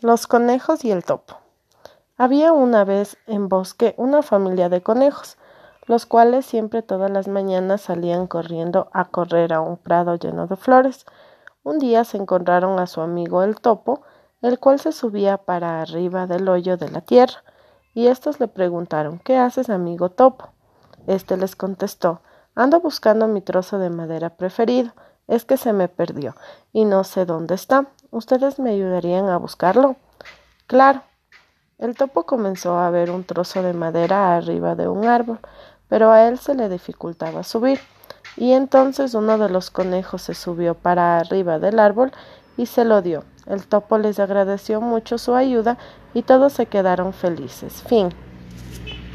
Los conejos y el topo. Había una vez en bosque una familia de conejos, los cuales siempre todas las mañanas salían corriendo a correr a un prado lleno de flores. Un día se encontraron a su amigo el topo, el cual se subía para arriba del hoyo de la tierra, y éstos le preguntaron ¿Qué haces, amigo topo? Este les contestó Ando buscando mi trozo de madera preferido. Es que se me perdió y no sé dónde está. ¿Ustedes me ayudarían a buscarlo? Claro. El topo comenzó a ver un trozo de madera arriba de un árbol, pero a él se le dificultaba subir. Y entonces uno de los conejos se subió para arriba del árbol y se lo dio. El topo les agradeció mucho su ayuda y todos se quedaron felices. Fin.